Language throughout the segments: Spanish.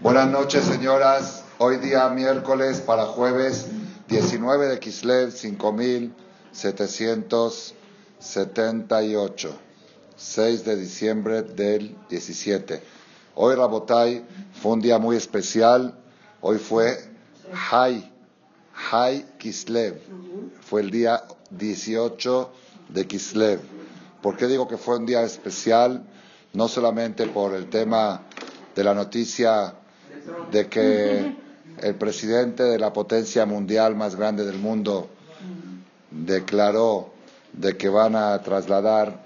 Buenas noches, señoras. Hoy día miércoles para jueves 19 de Kislev 5778. 6 de diciembre del 17. Hoy Rabotai fue un día muy especial. Hoy fue Hay, Hay Kislev. Fue el día 18 de Kislev. ¿Por qué digo que fue un día especial? No solamente por el tema de la noticia de que el presidente de la potencia mundial más grande del mundo declaró de que van a trasladar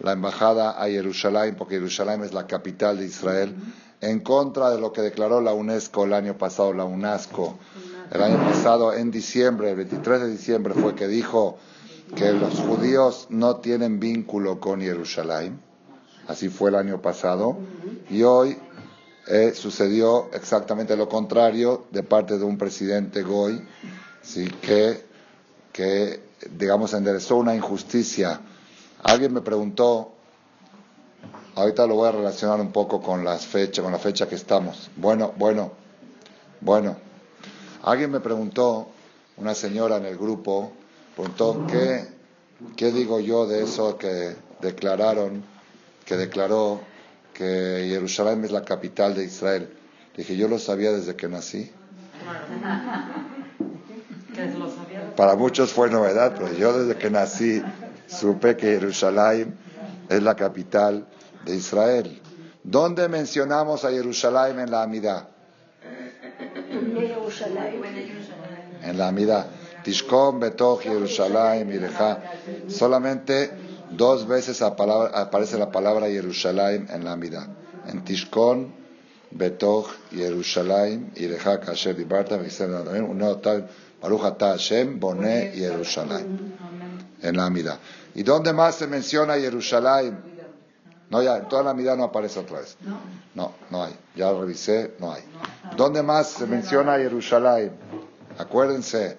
la embajada a Jerusalén, porque Jerusalén es la capital de Israel, en contra de lo que declaró la UNESCO el año pasado, la UNESCO. El año pasado, en diciembre, el 23 de diciembre, fue que dijo que los judíos no tienen vínculo con Jerusalén. Así fue el año pasado. Y hoy eh, sucedió exactamente lo contrario de parte de un presidente Goy, ¿sí? que, que, digamos, enderezó una injusticia. Alguien me preguntó, ahorita lo voy a relacionar un poco con las fechas, con la fecha que estamos. Bueno, bueno, bueno. Alguien me preguntó, una señora en el grupo, preguntó, ¿qué, qué digo yo de eso que declararon, que declaró que Jerusalén es la capital de Israel. Dije, yo lo sabía desde que nací. Para muchos fue novedad, pero yo desde que nací supe que Jerusalén es la capital de Israel. ¿Dónde mencionamos a Jerusalén en la Amidad? En la Amidad. Tishkom, Betoch, Jerusalén, Mireja. Solamente Dos veces aparece la palabra Jerusalén en la Amida. En Tishkon, Betoch, Jerusalén, Ireja, Kasher, Dibarta, Baruch Hashem, Boné, Jerusalén. En la Amida. ¿Y dónde más se menciona Jerusalén? No, ya, en toda la Amida no aparece otra vez. No, no hay. Ya lo revisé, no hay. ¿Dónde más se menciona Jerusalén? Acuérdense,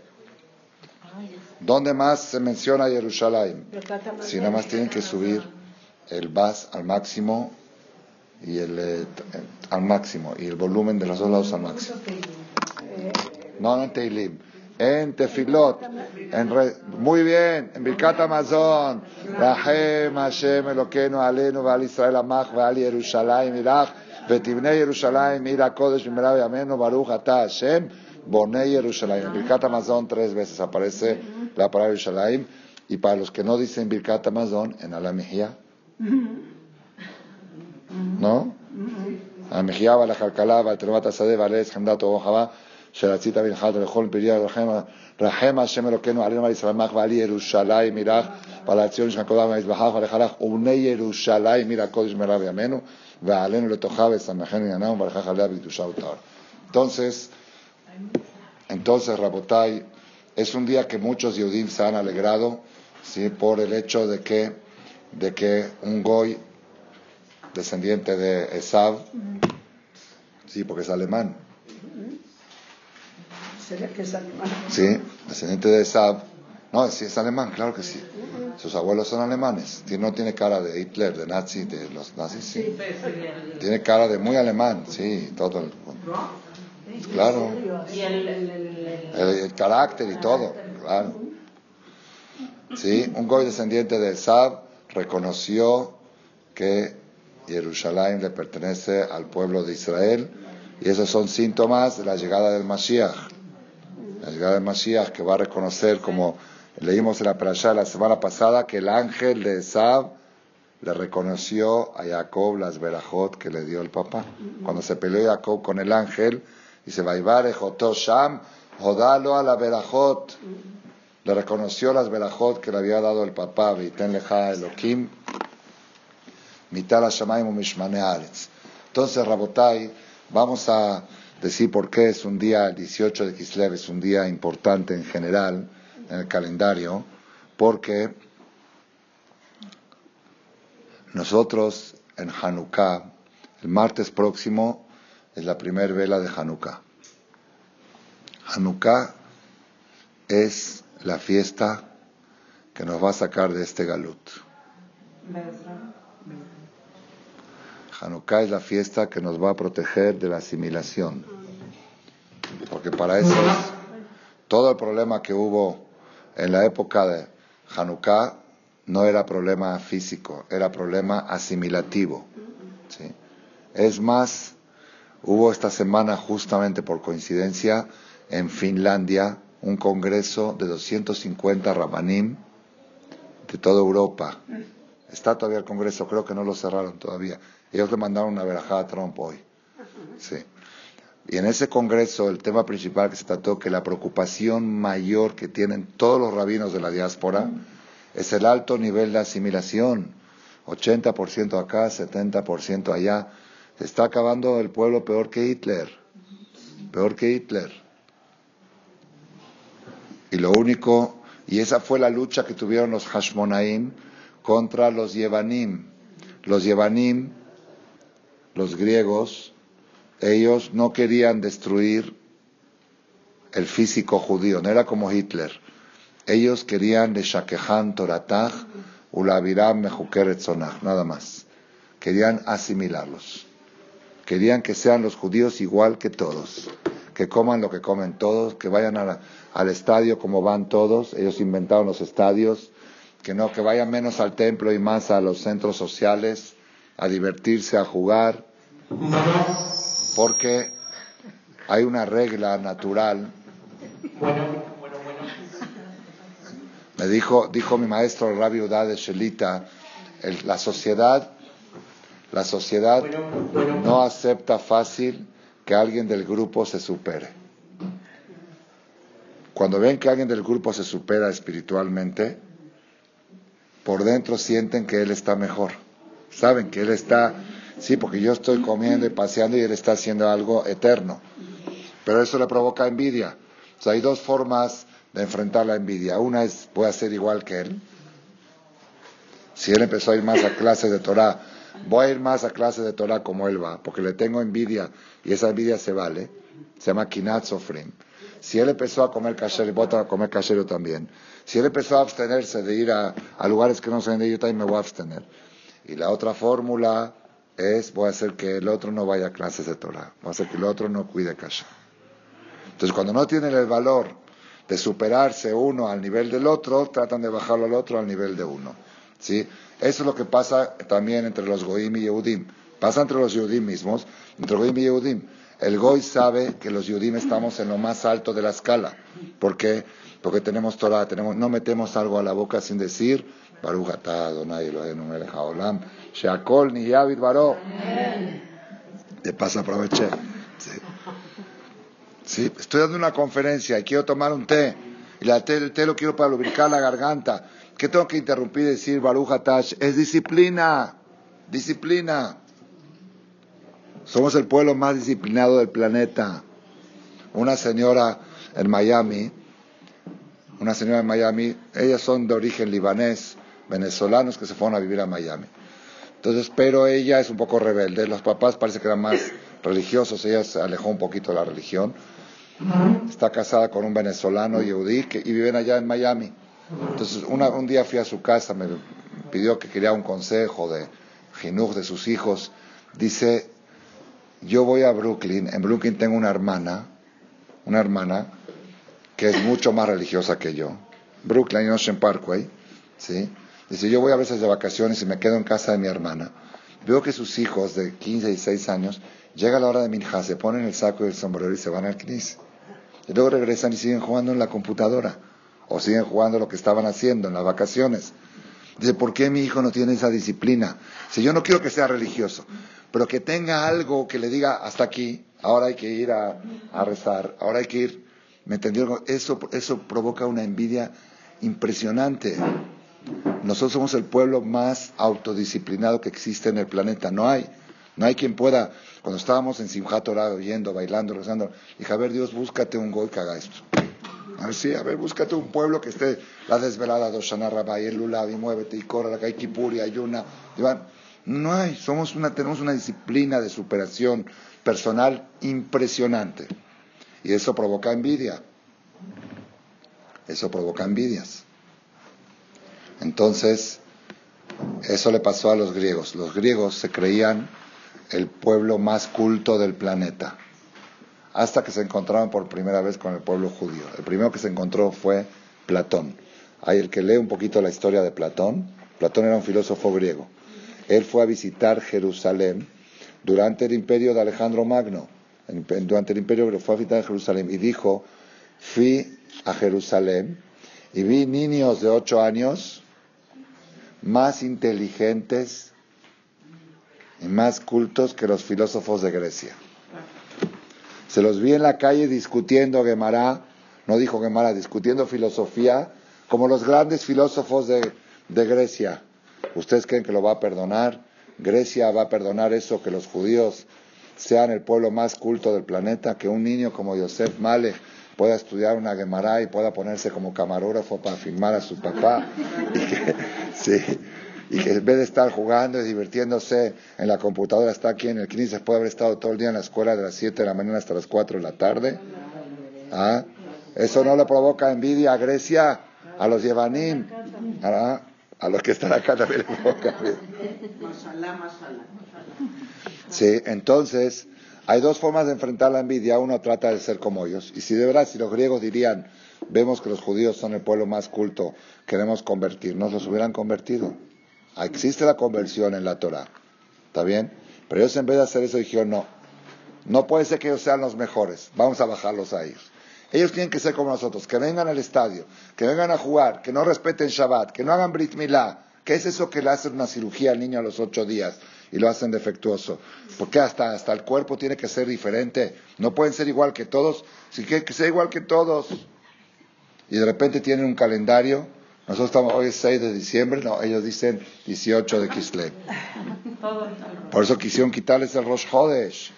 ¿Dónde más se menciona Jerusalén? Si nada más tienen que subir el bas al máximo y el eh, al máximo y el volumen de los dos lados al máximo. No, en Teilim. En Tefilot. En muy bien. En Birkat Amazon. Rahem Hashem Elokeinu Alenu Val Israel Amach Val Jerusalén Irach. ותבנה ירושלים עיר הקודש במהרה בימינו ברוך אתה השם Boné Yerushalayim. En Birkat Amazon tres veces aparece la palabra Yerushalayim. Y para los que no dicen Birkat Amazon, en Alamijía. ¿No? Alamijía, Balajalcalá, Baltermata Sade, Valés, Hamdato, Ojabá, Sherachita, Birjat, Rejol, Piría, Rahema, Rahema, Shem, Eloqueno, Alena, Marisalamach, Vali, Yerushalayim, Mirach, Palación, Shakodam, Mizbahach, Valejalach, Une Yerushalayim, Mirakodesh, Merab, Amenu, Valenu, Letojabe, Samajenu, Yanam, Valejajaleab, Tushautahor. Entonces, entonces, Rabotai, es un día que muchos Yehudim se han alegrado ¿sí? por el hecho de que, de que un Goy, descendiente de Esav, sí, porque es alemán. ¿Sería que es alemán? Sí, descendiente de Esav. No, sí es alemán, claro que sí. Sus abuelos son alemanes. No tiene cara de Hitler, de nazi, de los nazis, sí. Tiene cara de muy alemán, sí, todo. El, Claro. el, carácter y todo, claro. Sí, un goy descendiente de Sab reconoció que Jerusalén le pertenece al pueblo de Israel y esos son síntomas de la llegada del Mashiach. La llegada del Mashiach que va a reconocer, como leímos en la parasha la semana pasada, que el ángel de Sab le reconoció a Jacob las verajot que le dio el papá. Cuando se peleó Jacob con el ángel, Dice, Vaivare Sham, Jodalo a la Berajot. Le reconoció las Berajot que le había dado el papá, Viten Leja Elohim. Entonces, Rabotai, vamos a decir por qué es un día, el 18 de Kislev, es un día importante en general en el calendario, porque nosotros en Hanukkah, el martes próximo, es la primera vela de Hanukkah. Hanukkah es la fiesta que nos va a sacar de este galut. Hanukkah es la fiesta que nos va a proteger de la asimilación. Porque para eso es todo el problema que hubo en la época de Hanukkah no era problema físico, era problema asimilativo. Es más, hubo esta semana, justamente por coincidencia, en Finlandia, un congreso de 250 rabanim de toda Europa. Está todavía el congreso, creo que no lo cerraron todavía. Ellos le mandaron una verajada a Trump hoy. Sí. Y en ese congreso el tema principal que se trató, que la preocupación mayor que tienen todos los rabinos de la diáspora es el alto nivel de asimilación. 80% acá, 70% allá. Se está acabando el pueblo peor que Hitler. Peor que Hitler. Y lo único, y esa fue la lucha que tuvieron los Hashmonaim contra los Yevanim. Los Yevanim, los griegos, ellos no querían destruir el físico judío, no era como Hitler. Ellos querían de Shakehan Toratach, Ulaviram Mejukeret nada más. Querían asimilarlos. Querían que sean los judíos igual que todos, que coman lo que comen todos, que vayan al estadio como van todos. Ellos inventaron los estadios, que no, que vayan menos al templo y más a los centros sociales, a divertirse, a jugar porque hay una regla natural. Me dijo, dijo mi maestro el rabio de Shelita, la sociedad, la sociedad no acepta fácil que alguien del grupo se supere. Cuando ven que alguien del grupo se supera espiritualmente, por dentro sienten que él está mejor. Saben que él está Sí, porque yo estoy comiendo y paseando y él está haciendo algo eterno. Pero eso le provoca envidia. O sea, hay dos formas de enfrentar la envidia. Una es, voy a ser igual que él. Si él empezó a ir más a clases de Torah, voy a ir más a clases de Torah como él va, porque le tengo envidia y esa envidia se vale. Se llama Kinat Sofrim. Si él empezó a comer kasher, voy a comer kasher también. Si él empezó a abstenerse de ir a, lugares que no se de yo también me voy a abstener. Y la otra fórmula es voy a hacer que el otro no vaya a clases de Torah, voy a hacer que el otro no cuide kasha. Entonces, cuando no tienen el valor de superarse uno al nivel del otro, tratan de bajarlo al otro al nivel de uno. ¿Sí? Eso es lo que pasa también entre los Goim y Yehudim. Pasa entre los Yehudim mismos, entre Goim y Yehudim. El Goy sabe que los Yehudim estamos en lo más alto de la escala. ¿Por qué? Porque tenemos Torah, tenemos, no metemos algo a la boca sin decir, Baruch atah Adonai Eloheinu melech haolam, sheakol niyavid baro. De paso aproveché. Sí. estoy dando una conferencia y quiero tomar un té. Y la té, el té lo quiero para lubricar la garganta. ¿Qué tengo que interrumpir y decir Baruch Atash? Es disciplina. Disciplina. Somos el pueblo más disciplinado del planeta. Una señora en Miami, una señora en Miami, ellas son de origen libanés, venezolanos que se fueron a vivir a Miami. Entonces, pero ella es un poco rebelde. Los papás parece que eran más religiosos, ella se alejó un poquito de la religión. Está casada con un venezolano yehudí que, y viven allá en Miami. Entonces, un día fui a su casa, me pidió que quería un consejo de jinuj de sus hijos. Dice, yo voy a Brooklyn, en Brooklyn tengo una hermana, una hermana que es mucho más religiosa que yo. Brooklyn, Ocean Parkway, ¿sí? Dice, yo voy a veces de vacaciones y me quedo en casa de mi hermana. Veo que sus hijos de 15 y 6 años, llega la hora de minja, se ponen el saco y el sombrero y se van al knis. Y luego regresan y siguen jugando en la computadora. O siguen jugando lo que estaban haciendo en las vacaciones. Dice, ¿por qué mi hijo no tiene esa disciplina? Si yo no quiero que sea religioso, pero que tenga algo que le diga hasta aquí, ahora hay que ir a, rezar, ahora hay que ir. ¿Me entendió? Eso, eso provoca una envidia impresionante. Nosotros somos el pueblo más autodisciplinado que existe en el planeta. No hay, no hay quien pueda. Cuando estábamos en Simchat Torah, oyendo, bailando, rezando, dije, a ver, Dios, búscate un gol que haga esto. A ver, sí, a ver, búscate un pueblo que esté la desvelada de Oshana el Lulav, y muévete, y corre, la ayuna. No hay, somos una, tenemos una disciplina de superación personal impresionante. Y eso provoca envidia. Eso provoca envidias. Entonces, eso le pasó a los griegos. Los griegos se creían el pueblo más culto del planeta. Hasta que se encontraron por primera vez con el pueblo judío. El primero que se encontró fue Platón. Hay el que lee un poquito la historia de Platón. Platón era un filósofo griego. Él fue a visitar Jerusalén durante el imperio de Alejandro Magno. Durante el imperio fue a visitar Jerusalén y dijo, fui a Jerusalén y vi niños de ocho años más inteligentes y más cultos que los filósofos de Grecia. Se los vi en la calle discutiendo Gemara, no dijo Gemara, discutiendo filosofía, como los grandes filósofos de, Grecia. ¿Ustedes creen que lo va a perdonar? Grecia va a perdonar eso, que los judíos sean el pueblo más culto del planeta, que un niño como Yosef Malek pueda estudiar una Gemara y pueda ponerse como camarógrafo para filmar a su papá. Sí, y que en vez de estar jugando y divirtiéndose en la computadora, está aquí en el se puede haber estado todo el día en la escuela de las 7 de la mañana hasta las 4 de la tarde. ¿Ah? Eso no le provoca envidia a Grecia, a los Yevanim, ¿Ah? a los que están acá también le provoca envidia. Sí, entonces hay dos formas de enfrentar la envidia. Uno trata de ser como ellos. Y si de verdad, si los griegos dirían, vemos que los judíos son el pueblo más culto, queremos convertirnos, los hubieran convertido. Existe la conversión en la Torah. ¿Está bien? Pero ellos en vez de hacer eso dijeron, no, no puede ser que ellos sean los mejores. Vamos a bajarlos a ellos. Ellos tienen que ser como nosotros, que vengan al estadio, que vengan a jugar, que no respeten Shabbat, que no hagan Brit Milá. ¿Qué es eso que le hacen una cirugía al niño a los ocho días? y lo hacen defectuoso. Porque hasta, hasta el cuerpo tiene que ser diferente. No pueden ser igual que todos. Si quieren que sea igual que todos. Y de repente tienen un calendario. Nosotros estamos, hoy es 6 de diciembre, no, ellos dicen 18 de Kislev. Por eso quisieron quitarles el Rosh Hodesh.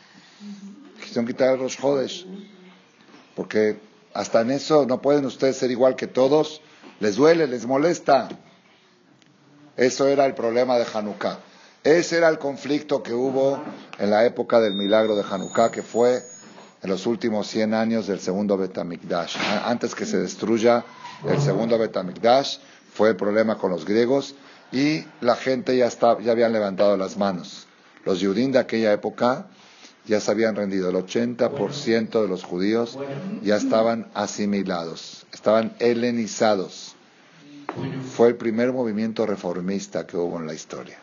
Quisieron quitar el Rosh Hodesh. Porque hasta en eso no pueden ustedes ser igual que todos. Les duele, les molesta. Eso era el problema de Hanukkah. Ese era el conflicto que hubo en la época del milagro de Hanukkah, que fue en los últimos 100 años del segundo Betamikdash. Antes que se destruya el segundo Betamikdash, fue el problema con los griegos y la gente ya, está, ya habían levantado las manos. Los judíos de aquella época ya se habían rendido. El 80% de los judíos ya estaban asimilados, estaban helenizados. Fue el primer movimiento reformista que hubo en la historia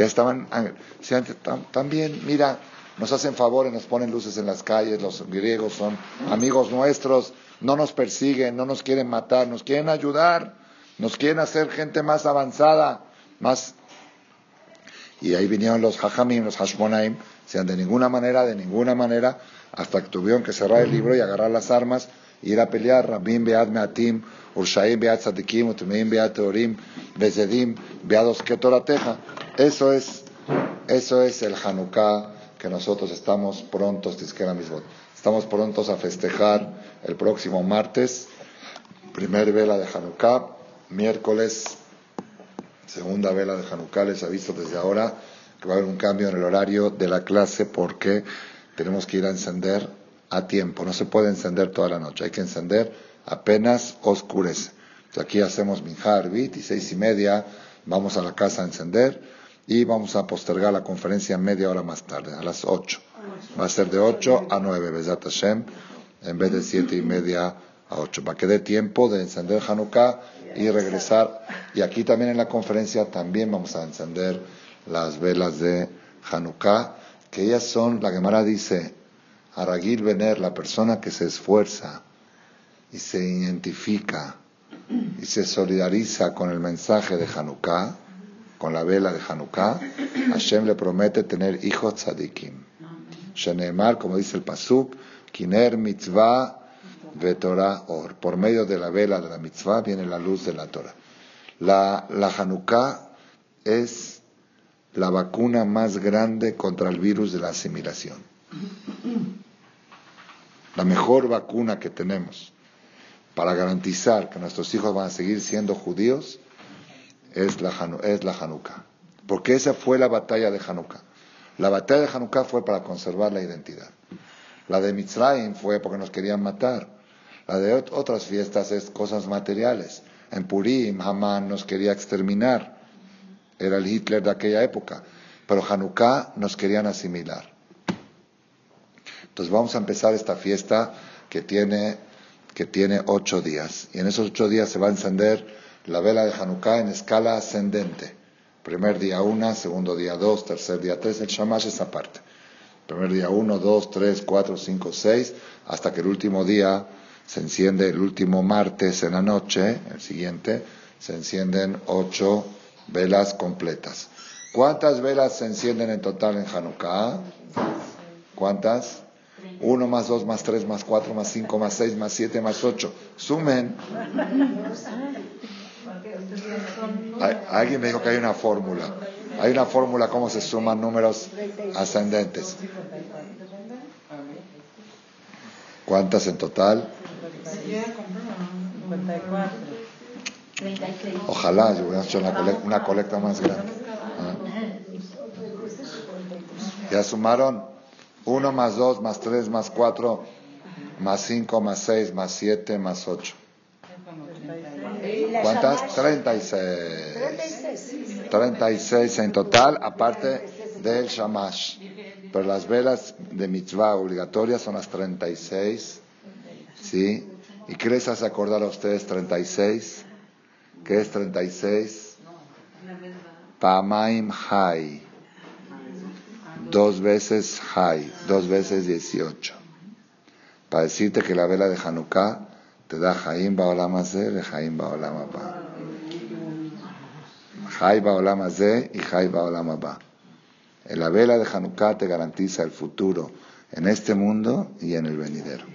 ya estaban, también, mira, nos hacen favores, nos ponen luces en las calles, los griegos son amigos nuestros, no nos persiguen, no nos quieren matar, nos quieren ayudar, nos quieren hacer gente más avanzada, más... Y ahí vinieron los hajamim, los hashmonaim, sean de ninguna manera, de ninguna manera, hasta que tuvieron que cerrar el libro y agarrar las armas ir a pelear, Rabim Beat Meatim, Urshaim Beat Tzadikim, Utumeim Beat Teorim, Bezedim, Beat Teja. Eso es, eso es el Hanukkah que nosotros estamos prontos, estamos prontos a festejar el próximo martes, primer vela de Hanukkah, miércoles, segunda vela de Hanukkah, les aviso desde ahora que va a haber un cambio en el horario de la clase porque tenemos que ir a encender a tiempo, no se puede encender toda la noche, hay que encender apenas oscurece. aquí hacemos minjar, bit y seis y media vamos a la casa a encender y vamos a postergar la conferencia media hora más tarde, a las ocho. Va a ser de ocho a nueve, Besat Hashem, en vez de siete y media a ocho, para que dé tiempo de encender Hanukkah y regresar. Y aquí también en la conferencia también vamos a encender las velas de Hanukkah, que ellas son, la Gemara dice, Aragil Vener, la persona que se esfuerza y se identifica y se solidariza con el mensaje de Hanukkah, con la vela de Hanukkah, Hashem le promete tener hijos tzadikim. Sheneemar, como dice el Pasuk, Kiner mitzvah vetorah or. Por medio de la vela de la mitzvah viene la luz de la Torah. La, la Hanukkah es la vacuna más grande contra el virus de la asimilación. La mejor vacuna que tenemos para garantizar que nuestros hijos van a seguir siendo judíos es la, es la Hanukkah. Porque esa fue la batalla de Hanukkah. La batalla de Hanukkah fue para conservar la identidad. La de Mitzrayim fue porque nos querían matar. La de otras fiestas es cosas materiales. En Purim, Haman nos quería exterminar. Era el Hitler de aquella época. pero Hanukkah nos querían asimilar. Entonces vamos a empezar esta fiesta que tiene, que tiene ocho días. Y en esos ocho días se va a encender la vela de Hanukkah en escala ascendente. Primer día una, segundo día dos, tercer día tres, el Shamash es aparte. Primer día uno, dos, tres, cuatro, cinco, seis, hasta que el último día se enciende, el último martes en la noche, el siguiente, se encienden ocho velas completas. ¿Cuántas velas se encienden en total en Hanukkah? ¿Cuántas? Uno más dos más tres más cuatro más cinco más seis más siete más ocho. Sumen. Alguien me dijo que hay una fórmula. Hay una fórmula cómo se suman números ascendentes. ¿Cuántas en total? Ojalá yo hubiera hecho una colecta, más grande. Ah. ¿Ya sumaron? 1 más 2 más 3 más 4 más 5 más 6 más 7 más 8. ¿Cuántas? 36. 36 en total, aparte del shamash. Pero las velas de mitzvah obligatorias son las 36. ¿Sí? ¿Y qué les hace acordar a ustedes 36? ¿Qué es 36? Pamaim Hai. Dos veces Hai, dos veces 18. Para decirte que la vela de Hanukkah te da Jaim Baolam Azeh Jaim Baolam Abba. Jai y Jai Baolam Abba. La vela de Hanukkah te garantiza el futuro en este mundo y en el venidero.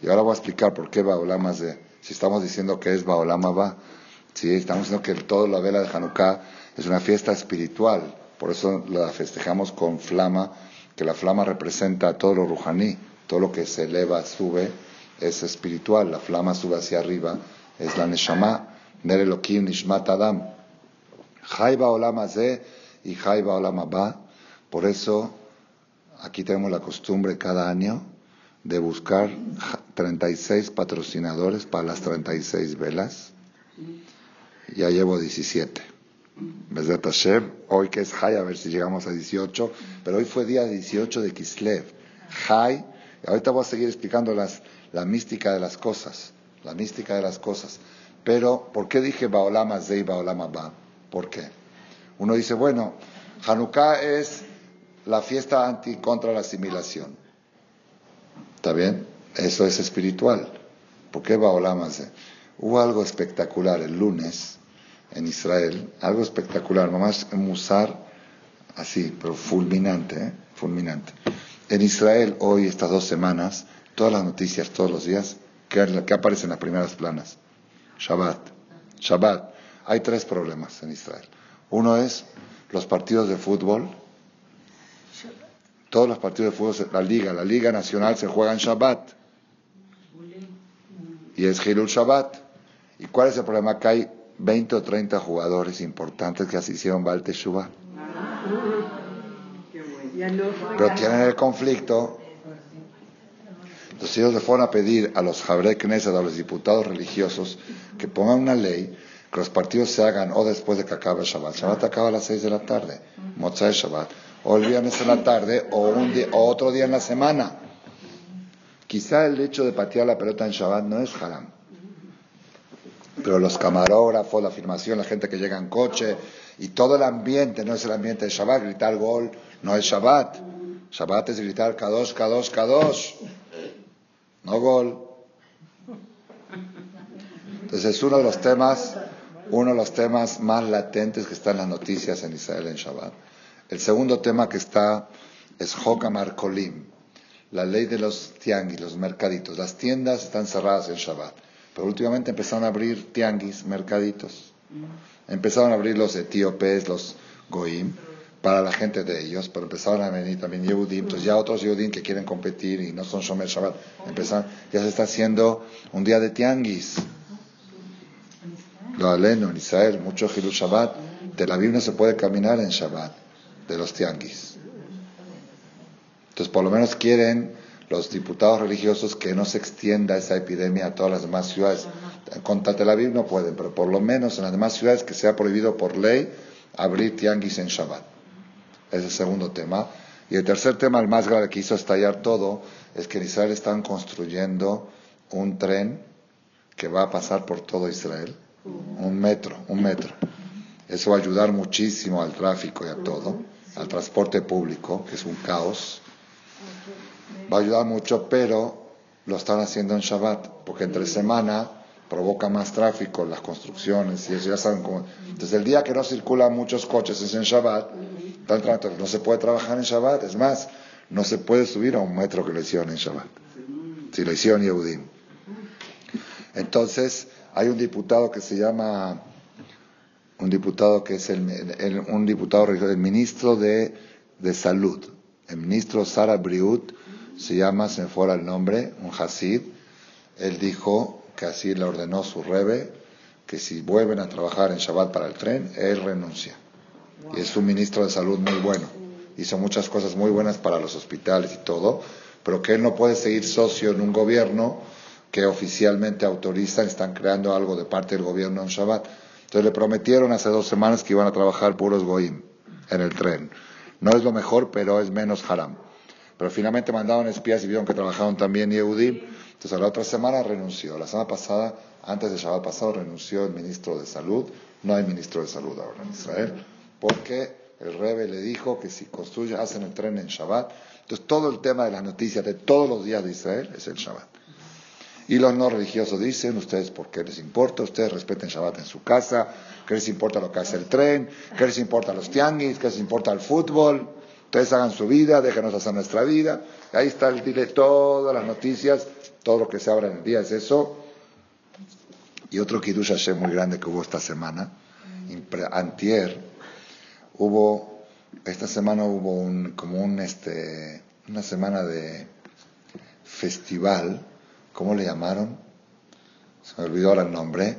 Y ahora voy a explicar por qué Baolam Azeh. Si estamos diciendo que es Baolam Abba, si estamos diciendo que toda la vela de Hanukkah es una fiesta espiritual. Por eso la festejamos con flama, que la flama representa todo lo rujaní, todo lo que se eleva, sube es espiritual, la flama sube hacia arriba, es la Neshama, Ner Elohim Nishmat Adam. Jaiba Olam y Jaiba Olam Abba. Por eso, aquí tenemos la costumbre cada año de buscar 36 patrocinadores para las 36 velas. Ya llevo 17. hoy que es Jai, a ver si llegamos a 18, pero hoy fue día 18 de Kislev. Jai, ahorita voy a seguir explicando las, la mística de las cosas, la mística de las cosas. Pero, ¿por qué dije Baolama Zei Baolama Ba? ¿Por qué? Uno dice, bueno, Hanukkah es la fiesta anti contra la asimilación. ¿Está bien? Eso es espiritual. ¿Por qué Baolama? Hubo algo espectacular el lunes en Israel, algo espectacular, nomás Musar, así, pero fulminante, ¿eh? fulminante. En Israel hoy, estas dos semanas, todas las noticias, todos los días, que, aparecen en las primeras planas. Shabbat. Shabbat. Hay tres problemas en Israel. Uno es los partidos de fútbol. Todos los partidos de fútbol, la liga, la liga nacional se juega en Shabbat. Y es Hilul Shabbat. ¿Y cuál es el problema? Que hay 20 o 30 jugadores importantes que así hicieron Baal Shabbat. Pero tienen el conflicto entonces ellos le fueron a pedir a los Jabre Knesset, a los diputados religiosos, que pongan una ley que los partidos se hagan o después de que acabe el Shabbat. Shabbat acaba a las 6 de la tarde, Motzai Shabbat, o el viernes en la tarde, o, un día, o otro día en la semana. Quizá el hecho de patear la pelota en Shabbat no es haram. Pero los camarógrafos, la afirmación, la gente que llega en coche y todo el ambiente no es el ambiente de Shabbat. Gritar gol no es Shabbat. Shabbat es gritar Kadosh, Kadosh, Kadosh no gol. Entonces es uno de los temas, uno de los temas más latentes que están en las noticias en Israel en Shabbat. El segundo tema que está es Hokamar Kolim, la ley de los tianguis, los mercaditos. Las tiendas están cerradas en Shabbat, pero últimamente empezaron a abrir tianguis, mercaditos. Empezaron a abrir los etíopes, los goim, para la gente de ellos, pero empezaron a venir también Yehudim, entonces ya otros Yehudim que quieren competir y no son Shomer Shabbat, empezaron, ya se está haciendo un día de tianguis. Lo aleno en Israel, mucho Hilul Shabbat, de la Biblia se puede caminar en Shabbat, de los tianguis. Entonces por lo menos quieren los diputados religiosos que no se extienda esa epidemia a todas las demás ciudades. Con Tel Aviv no pueden, pero por lo menos en las demás ciudades que sea prohibido por ley abrir tianguis en Shabbat. Es el segundo tema. Y el tercer tema, el más grave que hizo estallar todo, es que en Israel están construyendo un tren que va a pasar por todo Israel. Un metro, un metro. Eso va a ayudar muchísimo al tráfico y a todo, al transporte público, que es un caos. Va a ayudar mucho, pero lo están haciendo en Shabbat, porque entre semana provoca más tráfico las construcciones y eso ya saben cómo. Entonces el día que no circulan muchos coches es en Shabbat, no se puede trabajar en Shabbat, es más, no se puede subir a un metro que lo hicieron en Shabbat, si lo hicieron Yehudim. Entonces hay un diputado que se llama, un diputado que es el, un diputado ministro de, de salud, el ministro Sara Briut, se llama, se me fuera el nombre, un Hasid, él dijo que así le ordenó su rebe, que si vuelven a trabajar en Shabbat para el tren, él renuncia. Y es un ministro de salud muy bueno. Hizo muchas cosas muy buenas para los hospitales y todo, pero que él no puede seguir socio en un gobierno que oficialmente autorizan, están creando algo de parte del gobierno en Shabbat. Entonces le prometieron hace dos semanas que iban a trabajar puros goim en el tren. No es lo mejor, pero es menos haram. Pero finalmente mandaron espías y vieron que trabajaron también Yehudim. Entonces a la otra semana renunció. La semana pasada, antes de Shabbat pasado, renunció el ministro de Salud. No hay ministro de Salud ahora en Israel. Porque el Rebe le dijo que si construye, hacen el tren en Shabbat. Entonces todo el tema de las noticias de todos los días de Israel es el Shabbat. Y los no religiosos dicen, ustedes, ¿por qué les importa? Ustedes respeten Shabbat en su casa. ¿Qué les importa lo que hace el tren? ¿Qué les importa los tianguis? ¿Qué les importa el fútbol? Ustedes hagan su vida, déjenos hacer nuestra vida. Ahí está el dile todas las noticias, todo lo que se abra en el día es eso. Y otro Kiddush Hashem muy grande que hubo esta semana, antier, hubo, esta semana hubo un, como un, este, una semana de festival, ¿cómo le llamaron? Se me olvidó ahora el nombre,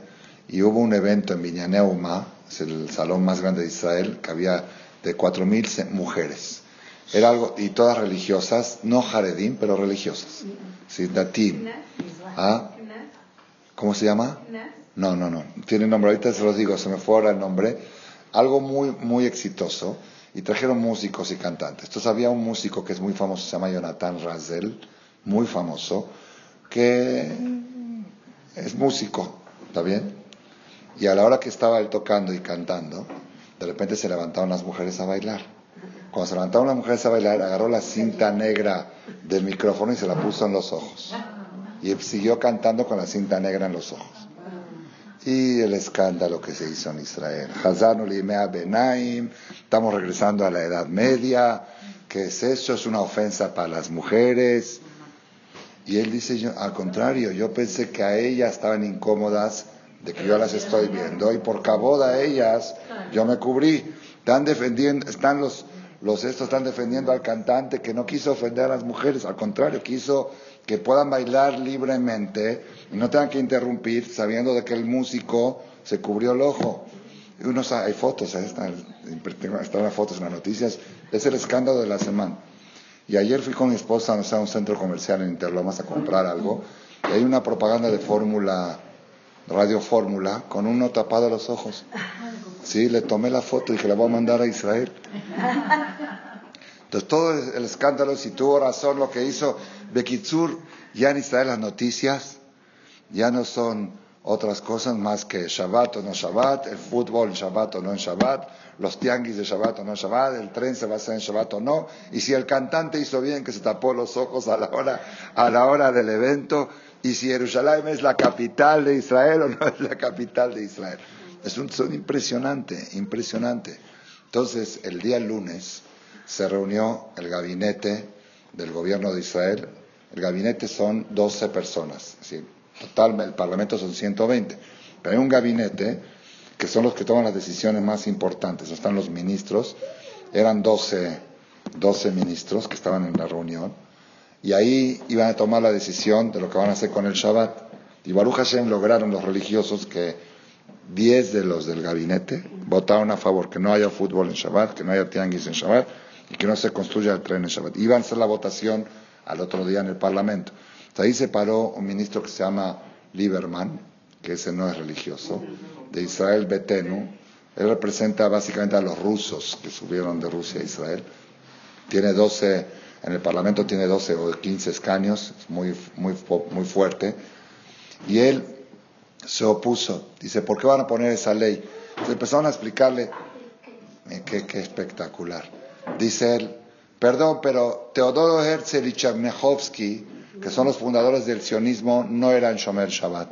y hubo un evento en Viñaneuma, es el salón más grande de Israel, que había de 4.000 mujeres. Era algo, y todas religiosas, no Haredim, pero religiosas. Sí, Datim. ¿Ah? ¿Cómo se llama? No, no, no. Tiene nombre, ahorita se los digo, se me fue ahora el nombre. Algo muy, muy exitoso. Y trajeron músicos y cantantes. Entonces había un músico que es muy famoso, se llama Jonathan Razel, muy famoso, que es músico, ¿está bien? Y a la hora que estaba él tocando y cantando, de repente se levantaron las mujeres a bailar. Cuando se levantaron las mujeres a bailar, agarró la cinta negra del micrófono y se la puso en los ojos. Y siguió cantando con la cinta negra en los ojos. Y el escándalo que se hizo en Israel. Benaim, estamos regresando a la Edad Media. ¿Qué es eso? Es una ofensa para las mujeres. Y él dice, al contrario, yo pensé que a ellas estaban incómodas de que yo las estoy viendo y por caboda a ellas yo me cubrí. Están defendiendo, están los estos están defendiendo al cantante que no quiso ofender a las mujeres, al contrario, quiso que puedan bailar libremente y no tengan que interrumpir sabiendo de que el músico se cubrió el ojo. Y unos, hay fotos, están, están las fotos en las noticias, es el escándalo de la semana. Y ayer fui con mi esposa a un centro comercial en Interlomas a comprar algo y hay una propaganda de fórmula Radio Fórmula, con uno tapado a los ojos. Sí, le tomé la foto y dije, la voy a mandar a Israel. Entonces, todo el escándalo, si tuvo razón lo que hizo Bekitsur, ya en Israel las noticias ya no son otras cosas más que Shabbat o no Shabbat, el fútbol en Shabbat o no en Shabbat, los tianguis de Shabbat o no Shabbat, el tren se va a hacer en Shabbat o no, y si el cantante hizo bien que se tapó los ojos a la hora, a la hora del evento, y si Jerusalén es la capital de Israel o no es la capital de Israel. Es un son impresionante, impresionante. Entonces, el día lunes se reunió el gabinete del gobierno de Israel. El gabinete son 12 personas. ¿sí? Total, el parlamento son 120. Pero hay un gabinete que son los que toman las decisiones más importantes. Están los ministros. Eran 12, 12 ministros que estaban en la reunión y ahí iban a tomar la decisión de lo que van a hacer con el Shabbat. Y Baruch Hashem lograron los religiosos que 10 de los del gabinete votaron a favor que no haya fútbol en Shabbat, que no haya tianguis en Shabbat y que no se construya el tren en Shabbat. Iban a hacer la votación al otro día en el Parlamento. ahí se paró un ministro que se llama Lieberman, que ese no es religioso, de Israel Betenu, Él representa básicamente a los rusos que subieron de Rusia a Israel. Tiene 12, en el Parlamento tiene 12 o 15 escaños, es muy, muy, muy fuerte. Y él se opuso. Dice, ¿por qué van a poner esa ley? Entonces empezaron a explicarle, eh, qué, qué espectacular. Dice él, perdón, pero Teodoro Herzl y Chernyakhovsky, que son los fundadores del sionismo, no eran Shomer Shabbat.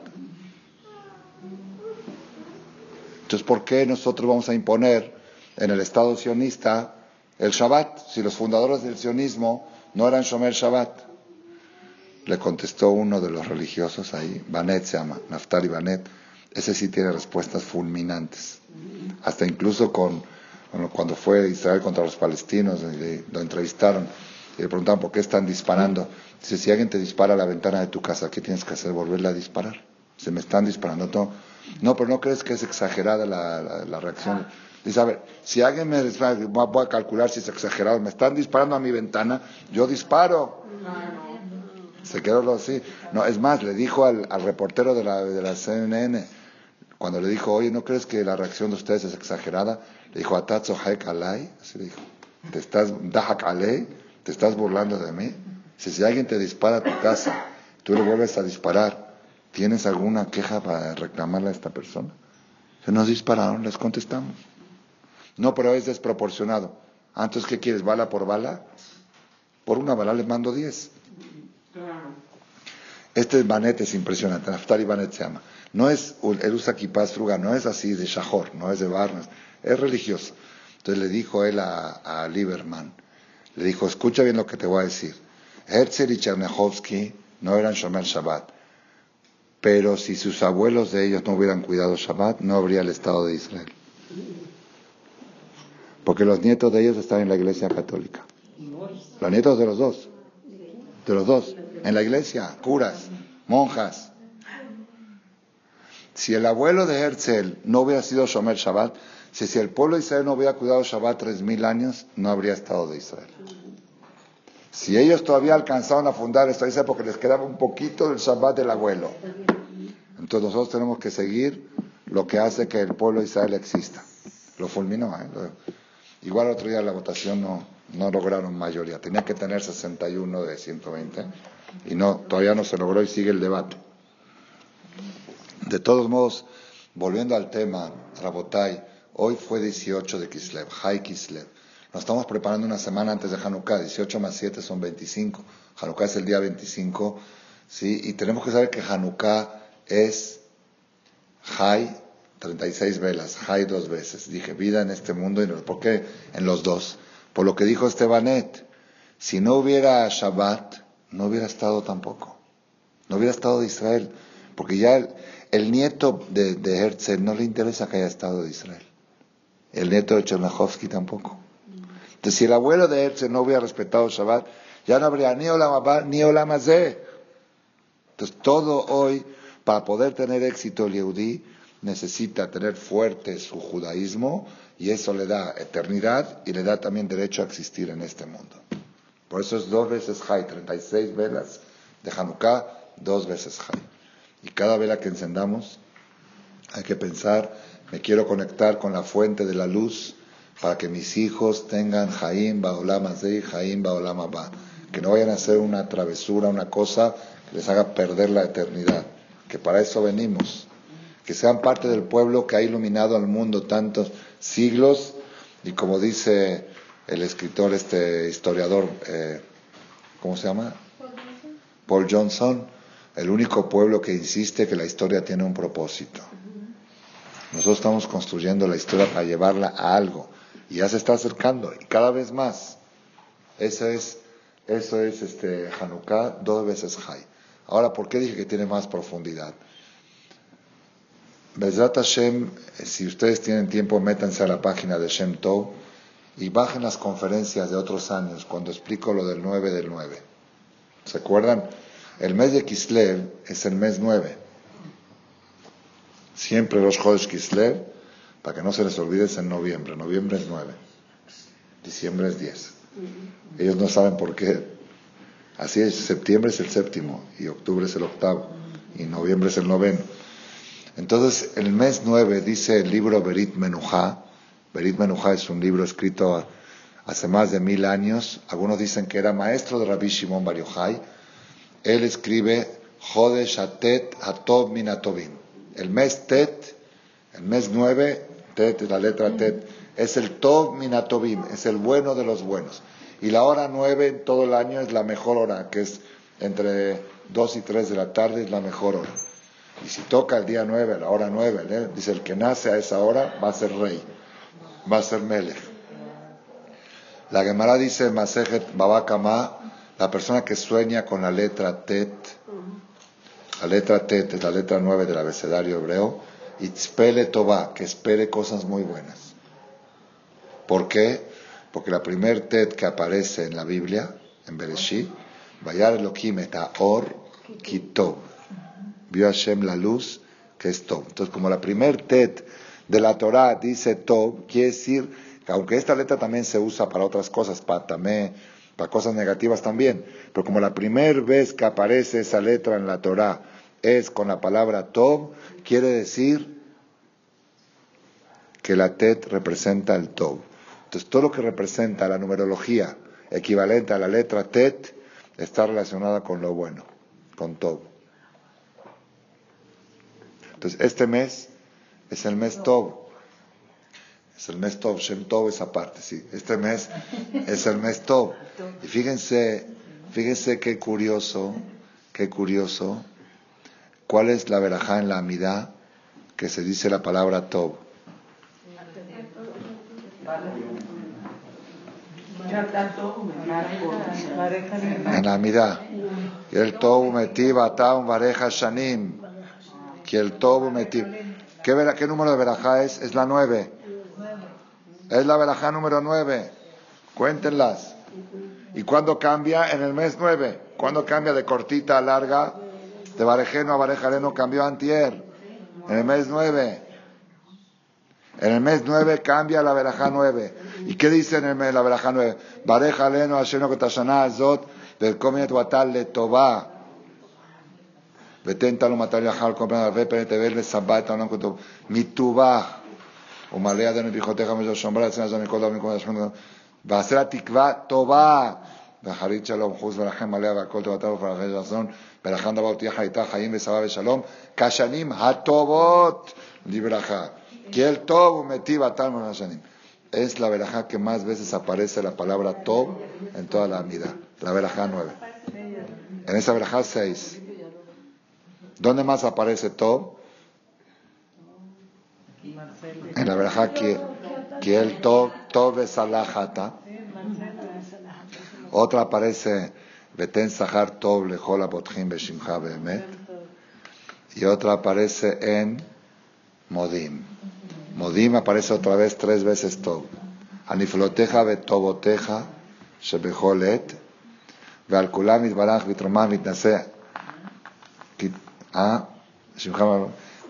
Entonces, ¿por qué nosotros vamos a imponer en el Estado sionista el Shabbat si los fundadores del sionismo no eran Shomer Shabbat? Le contestó uno de los religiosos ahí, Banet se llama, Naftali Banet. Ese sí tiene respuestas fulminantes. Hasta incluso con, cuando fue Israel contra los palestinos, lo entrevistaron y le preguntaban por qué están disparando. Dice, si alguien te dispara a la ventana de tu casa, ¿qué tienes que hacer? Volverle a disparar. Se me están disparando. todo. No, pero ¿no crees que es exagerada la, reacción? Dice, a ver, si alguien me dispara, voy a calcular si es exagerado, me están disparando a mi ventana, yo disparo. Se quedó así. No, es más, le dijo al, reportero de la, de la CNN, cuando le dijo, oye, ¿no crees que la reacción de ustedes es exagerada? Le dijo, Atatzo Haek Alay, así le dijo, ¿te estás, Dahak Alay? ¿Te estás burlando de mí? Si, alguien te dispara a tu casa, tú le vuelves a disparar, ¿Tienes alguna queja para reclamarle a esta persona? Se nos dispararon, les contestamos. No, pero es desproporcionado. Ah, entonces, ¿qué quieres? ¿Bala por bala? Por una bala les mando diez. Este banet es impresionante. Naftali Banet se llama. No es, el usa no es así de Shahor, no es de Barnes, es religioso. Entonces le dijo él a, Lieberman, le dijo, escucha bien lo que te voy a decir. Herzl y Chernyakhovsky no eran Shomer Shabbat. Pero si sus abuelos de ellos no hubieran cuidado Shabbat, no habría el Estado de Israel. Porque los nietos de ellos están en la iglesia católica. Los nietos de los dos. De los dos. En la iglesia, curas, monjas. Si el abuelo de Herzl no hubiera sido Shomer Shabbat, si, si el pueblo de Israel no hubiera cuidado Shabbat tres mil años, no habría Estado de Israel. Si ellos todavía alcanzaron a fundar esto, dice porque les quedaba un poquito del Shabbat del abuelo. Entonces nosotros tenemos que seguir lo que hace que el pueblo de Israel exista. Lo fulminó. ¿eh? Igual otro día la votación no, no lograron mayoría. Tenía que tener 61 de 120 y no, todavía no se logró y sigue el debate. De todos modos, volviendo al tema, Rabotai, hoy fue 18 de Kislev, Hay Kislev. Nos estamos preparando una semana antes de Hanukkah, 18 más 7 son 25. Hanukkah es el día 25, ¿sí? Y tenemos que saber que Hanukkah es Hay, 36 velas, Hay dos veces. Dije, vida en este mundo, y ¿por qué en los dos? Por lo que dijo Estebanet, si no hubiera Shabbat, no hubiera estado tampoco. No hubiera estado de Israel. Porque ya el, nieto de, de, Herzl no le interesa que haya estado de Israel. El nieto de Chernahovsky tampoco. Entonces, si el abuelo de Herzl no hubiera respetado Shabbat, ya no habría ni Olamabá ni Olamazé. Entonces, todo hoy, para poder tener éxito el Yehudí, necesita tener fuerte su judaísmo y eso le da eternidad y le da también derecho a existir en este mundo. Por eso es dos veces Hay, 36 velas de Hanukkah, dos veces Hay. Y cada vela que encendamos, hay que pensar, me quiero conectar con la fuente de la luz para que mis hijos tengan Jaim Baolam y Jaim Baolam Abba. Que no vayan a hacer una travesura, una cosa que les haga perder la eternidad. Que para eso venimos. Que sean parte del pueblo que ha iluminado al mundo tantos siglos. Y como dice el escritor, este historiador, eh, ¿cómo se llama? Paul Johnson, el único pueblo que insiste que la historia tiene un propósito. Nosotros estamos construyendo la historia para llevarla a algo y ya se está acercando y cada vez más. Eso es, eso es este Hanukkah, dos veces Hay. Ahora, ¿por qué dije que tiene más profundidad? Bezrat Hashem, si ustedes tienen tiempo, métanse a la página de Shem Tov y bajen las conferencias de otros años cuando explico lo del 9 del 9. ¿Se acuerdan? El mes de Kislev es el mes 9. Siempre los Jodesh Kislev para que no se les olvide, es en noviembre. Noviembre es 9. Diciembre es 10. Ellos no saben por qué. Así es, septiembre es el séptimo y octubre es el octavo y noviembre es el noveno. Entonces, el mes 9 dice el libro Berit Menuja. Berit Menuja es un libro escrito hace más de mil años. Algunos dicen que era maestro de Rabbi Shimon Bar Yochai. Él escribe Jodesh Atet Atov Minatovim. El mes Tet, el mes 9, Tet, la letra Tet, es el Tov Minatovim, es el bueno de los buenos. Y la hora 9 en todo el año es la mejor hora, que es entre 2 y 3 de la tarde, es la mejor hora. Y si toca el día 9, a la hora 9, dice el que nace a esa hora va a ser rey, va a ser Melech. La Gemara dice Masejet Babakama, la persona que sueña con la letra Tet, la letra Tet es la letra 9 del abecedario hebreo, Itzpele Toba, que espere cosas muy buenas. ¿Por qué? Porque la primer Tet que aparece en la Biblia, en Bereshit, Vayar Elohim Or Kitov vio Hashem la luz, que es Tov. Entonces, como la primer Tet de la Torah dice Tov, quiere decir que aunque esta letra también se usa para otras cosas, para tamé, para cosas negativas también, pero como la primera vez que aparece esa letra en la Torah es con la palabra Tov, quiere decir que la Tet representa el Tov. Entonces, todo lo que representa la numerología equivalente a la letra Tet está relacionada con lo bueno, con Tov. Entonces, este mes es el mes Tov. Es el mes Tov, Shem Tov esa parte, sí. Este mes es el mes Tov. Y fíjense, fíjense qué curioso, qué curioso, cuál es la verajá en la amidad que se dice la palabra Tov. En la amidad. El Tov metiva taum vareja shanim que el Tobu Metiv. ¿Qué, ¿Qué número de verajá es? Es la nueve. Es la verajá número 9. Cuéntenlas. ¿Y cuándo cambia? En el mes 9. ¿Cuándo cambia de cortita a larga? De barejeno a barejareno cambió antier. En el mes 9. En el mes 9 cambia la verajá 9. ¿Y qué dice en el mes la verajá 9? Barejaleno asheno kotashaná azot del comienzo batal le tová. Veténtalo matar y ajar comprando al rey, perete verle sabat, no con tu. Mitubá ומלא ידינו ברכותיך וזו שומר לעצמנו זו מכל דבר מכל השכנות ועשה תקווה טובה ואחרית שלום חוס ורחם עליה והכל טובתה ופרחי רצון ולכן דבר תהיה איתה חיים ושרה ושלום כשנים הטובות לברכה כי אל טוב ומטיב אתה מן השנים es la verajá que más veces aparece la palabra Tob en toda la vida, la verajá nueve. En esa verajá seis. ¿Dónde más aparece Tob? En la verdad que, que el Tob, Tob es Alajata. Otra aparece Beten Sahar Tob Lejola Botjim Beshimcha Behemet. Y otra aparece en Modim. Modim aparece otra vez tres veces Tob. Anifloteja betoboteja shebejolet. ועל כולם יתברך ויתרומם ויתנשא שמך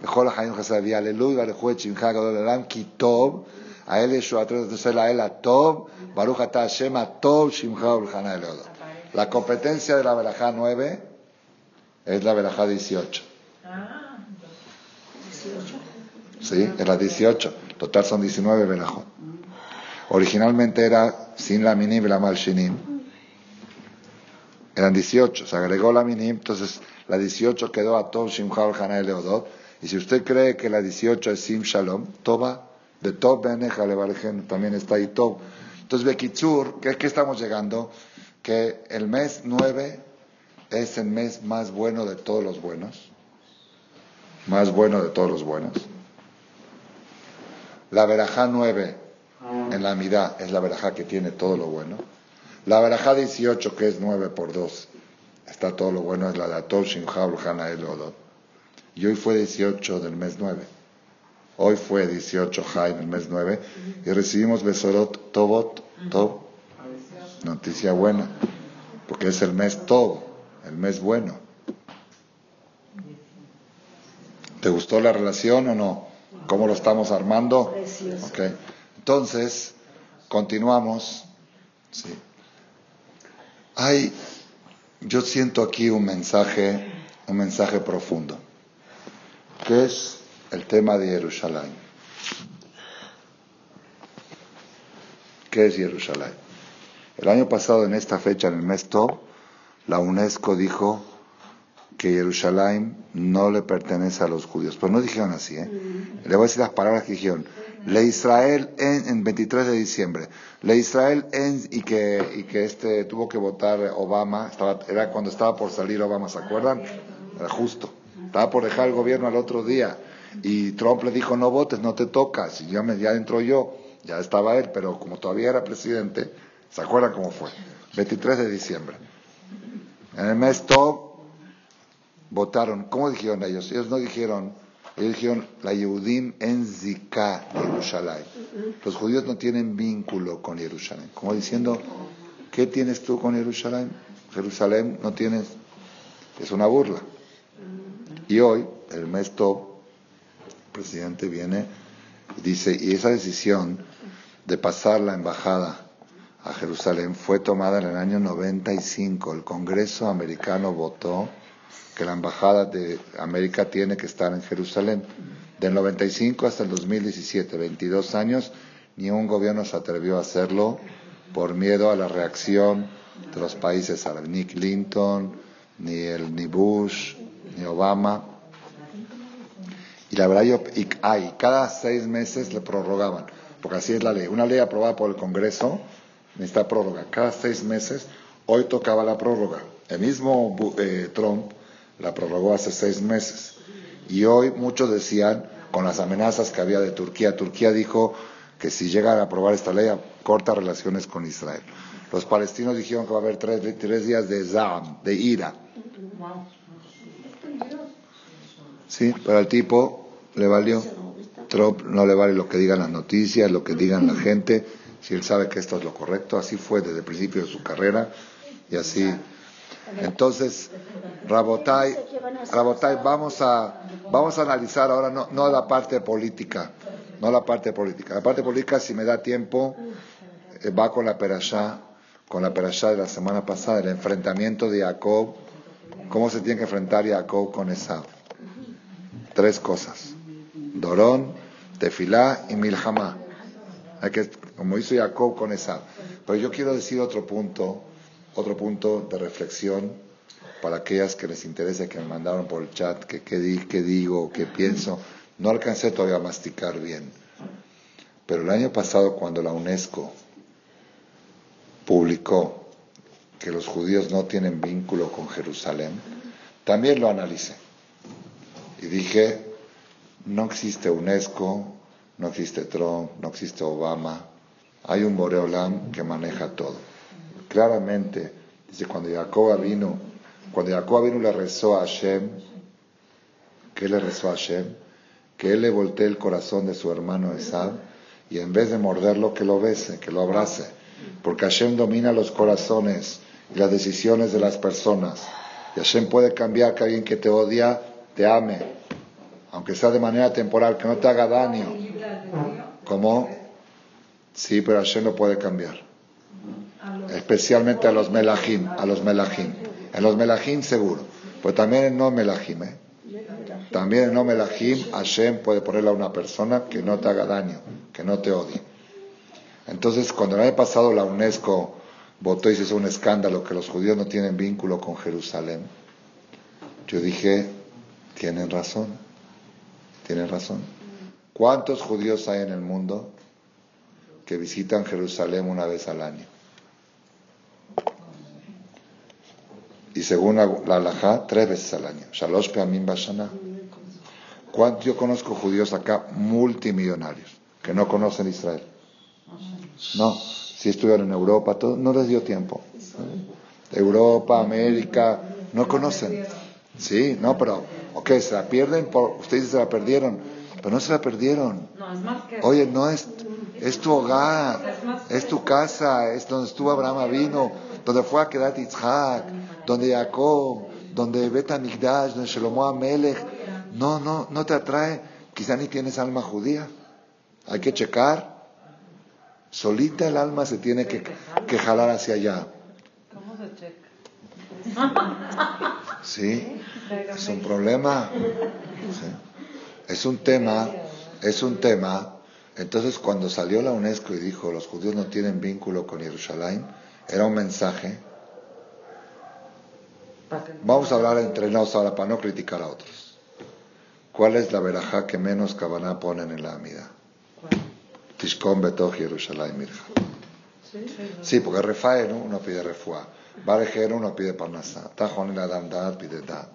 בכל החיים חסר ויעללו ויברכו את שמך הגדול לעולם כי טוב האל ישועתו תעשה לאל הטוב ברוך אתה השם הטוב שמך וברכנה אלוהות. La competencia de la verajá 9 es la verajá 18. Sí, es la 18. Total son 19 verajot. Originalmente era sin la minim y la malshinim. Eran 18. Se agregó la minim, entonces la 18 quedó a Tov Shimcha Hana Leodot. Y si usted cree que la 18 es Sim Shalom, Toba, de Tov Beneja también está ahí Tov. Entonces, Bekitsur, ¿qué es que estamos llegando? Que el mes 9 es el mes más bueno de todos los buenos. Más bueno de todos los buenos. La verajá 9 en la mitad es la verajá que tiene todo lo bueno. La verajá 18, que es 9 por 2, está todo lo bueno, es la de Atol Shimcha Hana El Odot. Y hoy fue 18 del mes 9. Hoy fue 18 Jai del mes 9 y recibimos Besorot Tobot, Tob, noticia buena, porque es el mes Tob, el mes bueno. ¿Te gustó la relación o no? ¿Cómo lo estamos armando? Okay. Entonces, continuamos. Sí. Hay yo siento aquí un mensaje, un mensaje profundo, que es el tema de Jerusalén. ¿Qué es Jerusalén? El año pasado, en esta fecha, en el mes Tov, la UNESCO dijo que Jerusalén no le pertenece a los judíos. Pero no dijeron así, ¿eh? Le voy a decir las palabras que dijeron. Le Israel en, en 23 de diciembre. Le Israel en, y que, y que este tuvo que votar Obama, estaba, era cuando estaba por salir Obama, ¿se acuerdan? Era justo. Estaba por dejar el gobierno al otro día. Y Trump le dijo, no votes, no te tocas. Y ya, me, ya entró yo, ya estaba él, pero como todavía era presidente, ¿se acuerdan cómo fue? 23 de diciembre. En el mes Top votaron. ¿Cómo dijeron ellos? Ellos no dijeron, ellos dijeron la Yehudim en Zika, Jerusalén. Los judíos no tienen vínculo con Jerusalén. Como diciendo, ¿qué tienes tú con Jerusalén? Jerusalén no tienes. Es una burla. Y hoy, el el presidente viene y dice, y esa decisión de pasar la embajada a Jerusalén fue tomada en el año 95. El Congreso americano votó que la embajada de América tiene que estar en Jerusalén. Del 95 hasta el 2017, 22 años, ni un gobierno se atrevió a hacerlo por miedo a la reacción de los países árabes, ni Clinton, ni, el, ni Bush, ni Obama. Y la verdad, yo, y, cada seis meses le prorrogaban, porque así es la ley. Una ley aprobada por el Congreso necesita prórroga. Cada seis meses, hoy tocaba la prórroga. El mismo eh, Trump la prorrogó hace seis meses. Y hoy muchos decían, con las amenazas que había de Turquía, Turquía dijo que si llegan a aprobar esta ley, corta relaciones con Israel. Los palestinos dijeron que va a haber tres, días de Zam, de ira. Sí, pero al tipo le valió. Trump no le vale lo que digan las noticias, lo que digan la gente, si él sabe que esto es lo correcto. Así fue desde el principio de su carrera y así entonces, Rabotai, Rabotai vamos a, vamos a analizar ahora no, no la parte política, no la parte política. La parte política, si me da tiempo, eh, va con la perashá, con la perashá de la semana pasada, el enfrentamiento de Jacob, cómo se tiene que enfrentar Jacob con Esau. Tres cosas, Dorón, Tefilá y Milhamá. Hay que, como hizo Jacob con Esau. Pero yo quiero decir otro punto otro punto de reflexión para aquellas que les interese que me mandaron por el chat, que qué digo, qué pienso. No alcancé todavía a masticar bien. Pero el año pasado, cuando la UNESCO publicó que los judíos no tienen vínculo con Jerusalén, también lo analicé. Y dije, no existe UNESCO, no existe Trump, no existe Obama, hay un Boreolam que maneja todo claramente, dice, cuando Jacob vino, cuando Jacob vino le rezó a Hashem, ¿qué le rezó a Hashem? Que él le voltee el corazón de su hermano Esab y en vez de morderlo, que lo bese, que lo abrace. Porque Hashem domina los corazones y las decisiones de las personas. Y Hashem puede cambiar que alguien que te odia te ame, aunque sea de manera temporal, que no te haga daño. ¿Cómo? Sí, pero Hashem lo puede cambiar especialmente a los melajim, a los melajim. En los melajim seguro, pues también en no melajim, ¿eh? También en no melajim, Hashem puede ponerle a una persona que no te haga daño, que no te odie. Entonces, cuando el año pasado la UNESCO votó y se hizo un escándalo que los judíos no tienen vínculo con Jerusalén, yo dije, tienen razón, tienen razón. ¿Cuántos judíos hay en el mundo que visitan Jerusalén una vez al año? y según la, la tres veces al año. Shalosh Peamim Bashana. Yo conozco judíos acá multimillonarios que no conocen Israel. No, si estuvieron en Europa, todo, no les dio tiempo. Europa, América, no conocen. Sí, no, pero, ok, se la pierden, por, ustedes se la perdieron, pero no se la perdieron. Oye, no es, es tu hogar, es tu casa, es donde estuvo Abraham vino, donde fue a quedar Yitzhak, donde Jacob, donde Betamigdash, donde Shlomo Amelech, no, no, no te atrae, quizá ni tienes alma judía. Hay que checar. Solita el alma se tiene que, que jalar hacia allá. ¿Cómo se checa? Sí, es un problema. Es un tema, es un tema. Entonces, cuando salió la UNESCO y dijo los judíos no tienen vínculo con Jerusalén, era un mensaje. Vamos a hablar entre nosotros ahora para no criticar a otros. ¿Cuál es la verajá que menos cabana ponen en la amida? Tishkon Betoch Jerusalén Mirja. Sí, porque Refael uno pide refuá. Barejero uno pide parnasá. Tajón y la damdad pide dad.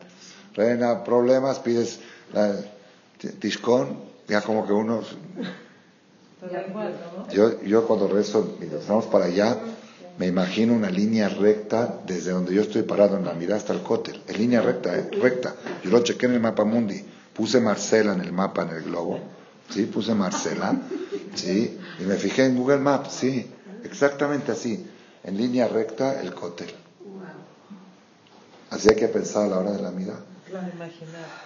Reina problemas pides la, Tishkon, ya como que uno... Yo, yo cuando rezo, vamos para allá, me imagino una línea recta desde donde yo estoy parado en la mirada hasta el cótel. Es línea recta, ¿eh? recta. Yo lo chequé en el mapa mundi. Puse Marcela en el mapa, en el globo. Sí, puse Marcela. Sí, y me fijé en Google Maps. Sí, exactamente así. En línea recta, el cótel. Así hay que pensar a la hora de la mirada.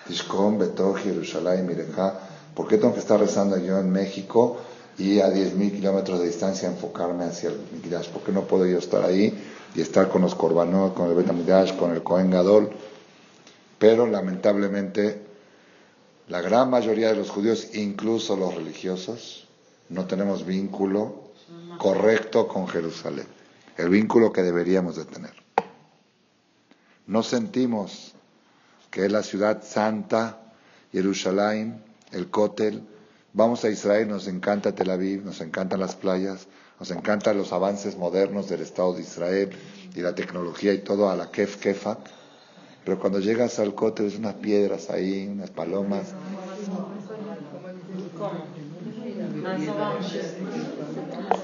Tishkon, Beto, Jerusalén, Mireja. ¿Por qué tengo que estar rezando yo en México y a 10.000 kilómetros de distancia enfocarme hacia el Mikdash? ¿Por qué no puedo yo estar ahí y estar con los Korbanot, con el Betamidash, con el Kohen Gadol? Pero lamentablemente la gran mayoría de los judíos, incluso los religiosos, no tenemos vínculo correcto con Jerusalén, el vínculo que deberíamos de tener. No sentimos que es la ciudad santa, Jerusalén, el Kotel. Vamos a Israel, nos encanta Tel Aviv, nos encantan las playas, nos encantan los avances modernos del Estado de Israel y la tecnología y todo a la Kef Kefak. Pero cuando llegas al Kotel es unas piedras ahí, unas palomas.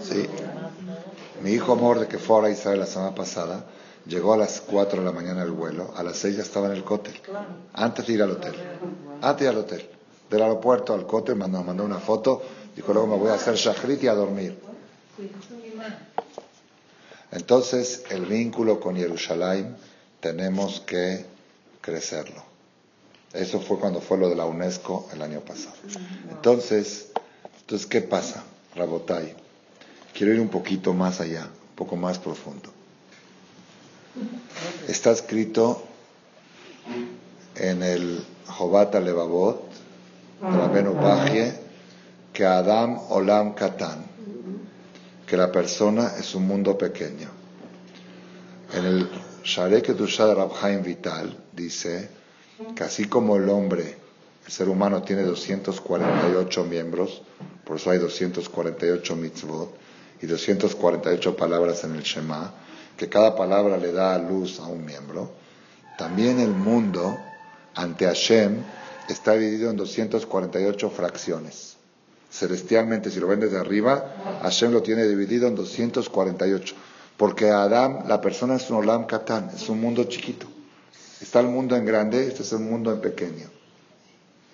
Sí. Mi hijo amor de que fue a Israel la semana pasada, Llegó a las 4 de la mañana el vuelo, a las 6 ya estaba en el cótel, antes de ir al hotel. Antes de ir al hotel. Del aeropuerto al cótel mandó, mandó una foto, dijo luego me voy a hacer shachrit y a dormir. Entonces, el vínculo con Jerusalén tenemos que crecerlo. Eso fue cuando fue lo de la UNESCO el año pasado. Entonces, entonces ¿qué pasa? Rabotai. Quiero ir un poquito más allá, un poco más profundo. Está escrito en el Jobat Levavot, Rabenu Bajie, que Adam Olam Katan, que la persona es un mundo pequeño. En el Sharek de Rabhaim Vital dice que así como el hombre, el ser humano tiene 248 miembros, por eso hay 248 mitzvot y 248 palabras en el Shema, que cada palabra le da luz a un miembro, también el mundo ante Hashem está dividido en 248 fracciones. Celestialmente, si lo ven desde arriba, Hashem lo tiene dividido en 248. Porque Adam, la persona es un Olam Katan, es un mundo chiquito. Está el mundo en grande, este es el mundo en pequeño.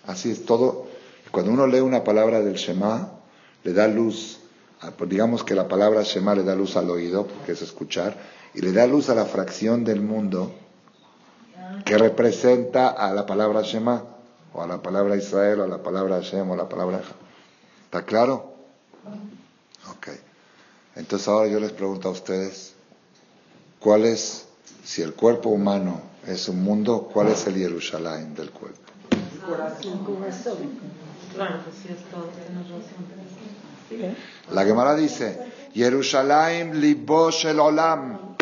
Así es todo. Cuando uno lee una palabra del Shema, le da luz digamos que la palabra Shema le da luz al oído, porque es escuchar, y le da luz a la fracción del mundo que representa a la palabra Shema, o a la palabra Israel, o a la palabra Shem, o a la palabra... ¿Está claro? Ok. Entonces ahora yo les pregunto a ustedes, ¿cuál es, si el cuerpo humano es un mundo, cuál es el Jerusalén del cuerpo? El corazón. Claro, que sí es todo, la Gemara dice, Jerusalén libosh el olam.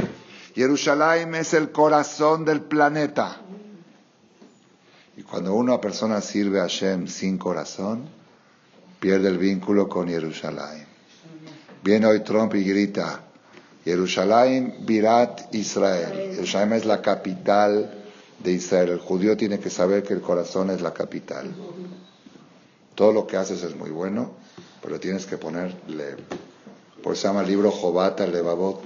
Jerusalén es el corazón del planeta. Y cuando una persona sirve a Hashem sin corazón, pierde el vínculo con Jerusalén. Viene hoy Trump y grita, Jerusalén, Birat, Israel. Jerusalén es la capital de Israel. El judío tiene que saber que el corazón es la capital. Todo lo que haces es muy bueno, pero tienes que ponerle, por eso se llama el libro Jobata Levavot.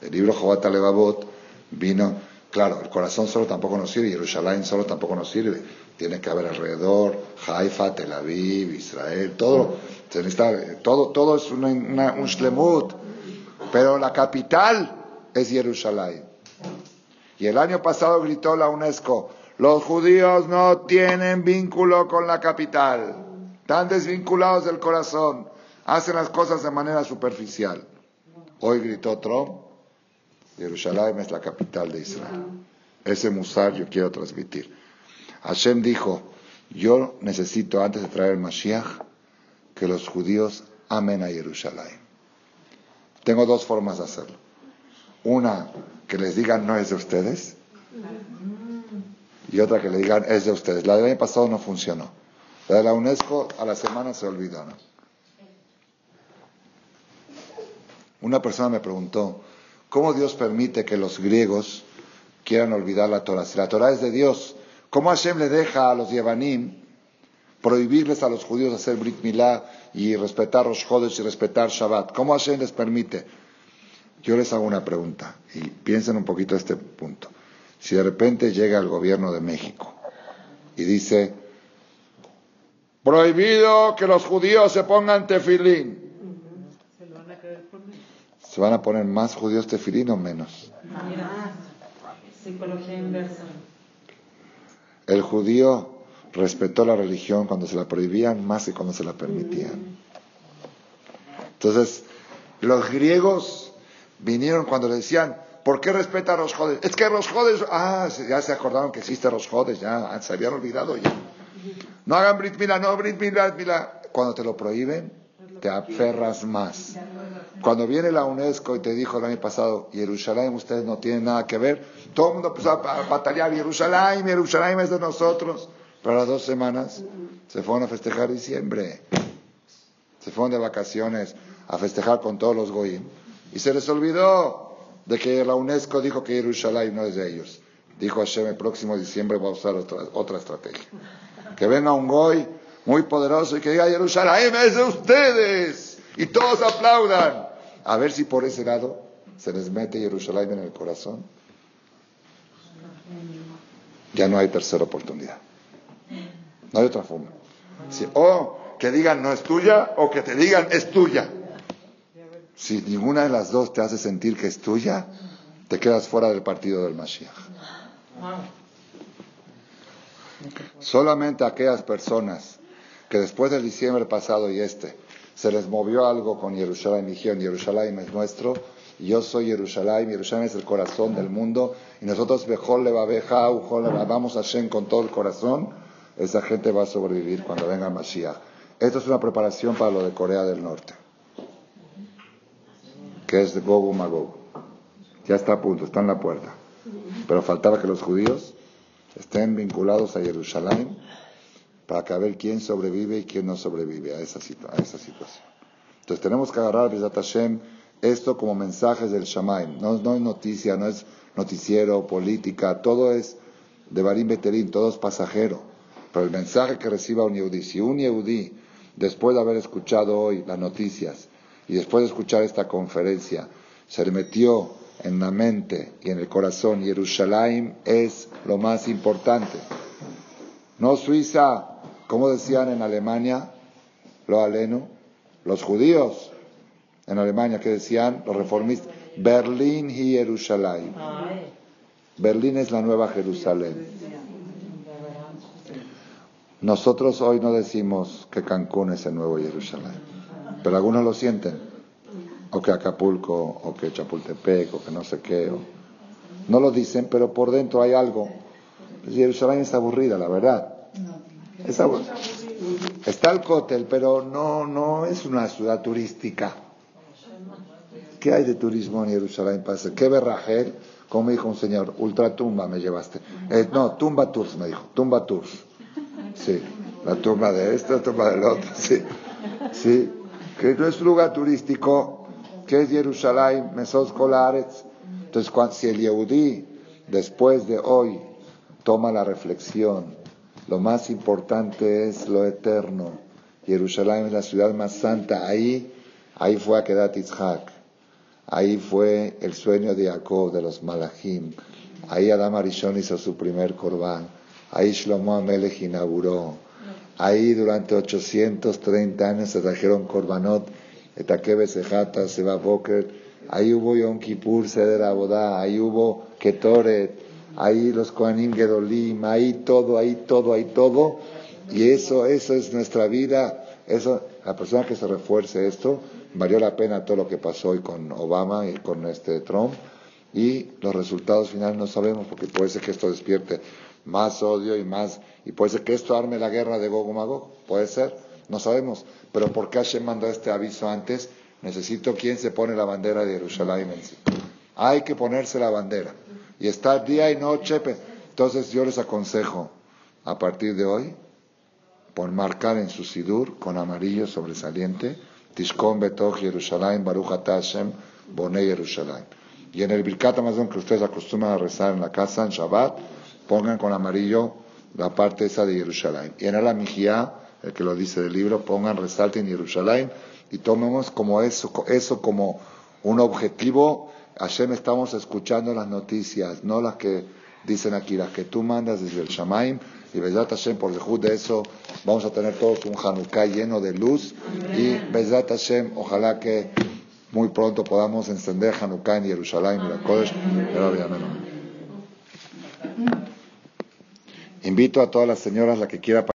El libro Jobata Levavot vino, claro, el corazón solo tampoco nos sirve, Jerusalén solo tampoco nos sirve. Tiene que haber alrededor, Haifa, Tel Aviv, Israel, todo, todo, todo es un shlemut. Pero la capital es Jerusalén. Y el año pasado gritó la UNESCO, los judíos no tienen vínculo con la capital. Están desvinculados del corazón, hacen las cosas de manera superficial. Hoy gritó Trump, Jerusalén es la capital de Israel. Ese musar yo quiero transmitir. Hashem dijo, yo necesito, antes de traer el Mashiach, que los judíos amen a Jerusalén. Tengo dos formas de hacerlo. Una, que les digan no es de ustedes. Y otra que le digan es de ustedes. La del año pasado no funcionó. La de la UNESCO a la semana se olvidó. Una persona me preguntó, ¿cómo Dios permite que los griegos quieran olvidar la Torah? Si la Torah es de Dios, ¿cómo Hashem le deja a los Yevanim prohibirles a los judíos hacer Brit Milá y respetar los Jodes y respetar Shabbat. ¿Cómo Hashem les permite? Yo les hago una pregunta y piensen un poquito este punto. Si de repente llega el gobierno de México y dice, prohibido que los judíos se pongan tefilín. ¿Se van a poner más judíos tefilín o menos? El judío respetó la religión cuando se la prohibían más que cuando se la permitían. Entonces, los griegos vinieron cuando le decían, ¿por qué respeta a los jodes? Es que los jodes, ah, ya se acordaron que existe los jodes, ya se habían olvidado ya. No hagan Brit Mila, no Brit Mila, Mila. Cuando te lo prohíben, te aferras más. Cuando viene la UNESCO y te dijo el año pasado, Jerusalén, ustedes no tienen nada que ver, todo el mundo empezó a batallar, Jerusalén, Jerusalén es de nosotros. Para las dos semanas se fueron a festejar diciembre. Se fueron de vacaciones a festejar con todos los goyim. Y se les olvidó de que la UNESCO dijo que Jerusalén no es de ellos. Dijo Hashem, el próximo diciembre va a usar otra, otra estrategia. Que venga un goy muy poderoso y que diga Jerusalén es de ustedes. Y todos aplaudan. A ver si por ese lado se les mete Jerusalén en el corazón. Ya no hay tercera oportunidad. No hay otra forma. o que digan no es tuya o que te digan es tuya. Si ninguna de las dos te hace sentir que es tuya, te quedas fuera del partido del Mashiach. Solamente aquellas personas que después del diciembre pasado y este se les movió algo con Jerusalén dijeron Jerusalén es nuestro, yo soy Jerusalén, Jerusalén es el corazón del mundo y nosotros mejor le vamos a Shem con todo el corazón esa gente va a sobrevivir cuando venga Mashiach. Esto es una preparación para lo de Corea del Norte, que es de Gogu Magog. Ya está a punto, está en la puerta. Pero faltaba que los judíos estén vinculados a Jerusalén para que a ver quién sobrevive y quién no sobrevive a esa, a esa situación. Entonces tenemos que agarrar, Hashem, esto como mensajes del Shamaim. No, es noticia, no es noticiero, política, todo es de Barim Beterín, todo es pasajero. Pero el mensaje que reciba un Yehudi, si un Yehudi, después de haber escuchado hoy las noticias y después de escuchar esta conferencia, se metió en la mente y en el corazón, Jerusalén es lo más importante. No Suiza, como decían en Alemania, lo aleno, los judíos en Alemania que decían, los reformistas, Berlín y Jerusalén. Berlín es la nueva Jerusalén. Nosotros hoy no decimos que Cancún es el nuevo Jerusalén, pero algunos lo sienten, o que Acapulco, o que Chapultepec, o que no sé qué. No lo dicen, pero por dentro hay algo. Jerusalén es aburrida, la verdad. Está el cótel, pero no, no es una ciudad turística. ¿Qué hay de turismo en Jerusalén? ¿Qué verrajel? Como dijo un señor, ultratumba me llevaste. Eh, no, tumba tours me dijo, tumba tours. Sí, la tumba de este, la tumba del otro, sí. Sí, que no es lugar turístico, que es Jerusalén, Mesos Colares. Entonces, si el Yehudí, después de hoy, toma la reflexión, lo más importante es lo eterno. Jerusalén es la ciudad más santa. Ahí, ahí fue a quedar Yitzhak. Ahí fue el sueño de Jacob, de los Malachim. Ahí Adam Arishon hizo su primer corbán. Ahí Shlomo Amelech inauguró. Ahí durante 830 años se trajeron Korbanot, Etakebe Sejata, Seba Boker. Ahí hubo Yom Kippur, Seder Abodá. Ahí hubo Ketoret. Ahí los Kohanim Gedolim. Ahí todo, ahí todo, ahí todo. Y eso, eso es nuestra vida. Eso, la persona que se refuerce esto, valió la pena todo lo que pasó hoy con Obama y con este Trump. y los resultados finales no sabemos porque puede ser que esto despierte más odio y más y puede ser que esto arme la guerra de Gog Magog, puede ser, no sabemos, pero ¿por qué Hashem mandó este aviso antes? Necesito quién se pone la bandera de Jerusalén en sí. Hay que ponerse la bandera y estar día y noche. Entonces yo les aconsejo a partir de hoy por marcar en su sidur con amarillo sobresaliente Tishkon Betoch Jerusalén Baruch Hashem Boné Jerusalén. Y en el Birkat Amazon que ustedes acostumbran a rezar en la casa en Shabbat, pongan con amarillo la parte esa de Jerusalén. Y en el Amijía, el que lo dice del libro, pongan resalten Jerusalén y tomemos como eso, eso como un objetivo. Hashem estamos escuchando las noticias, no las que dicen aquí, las que tú mandas desde el Shamaim. Y Bezat Hashem, por dejud de eso, vamos a tener todos un Hanukkah lleno de luz. Y Bezat Hashem, ojalá que muy pronto podamos encender Hanukkah en Jerusalén y la Kodesh. Invito a todas las señoras, la que quiera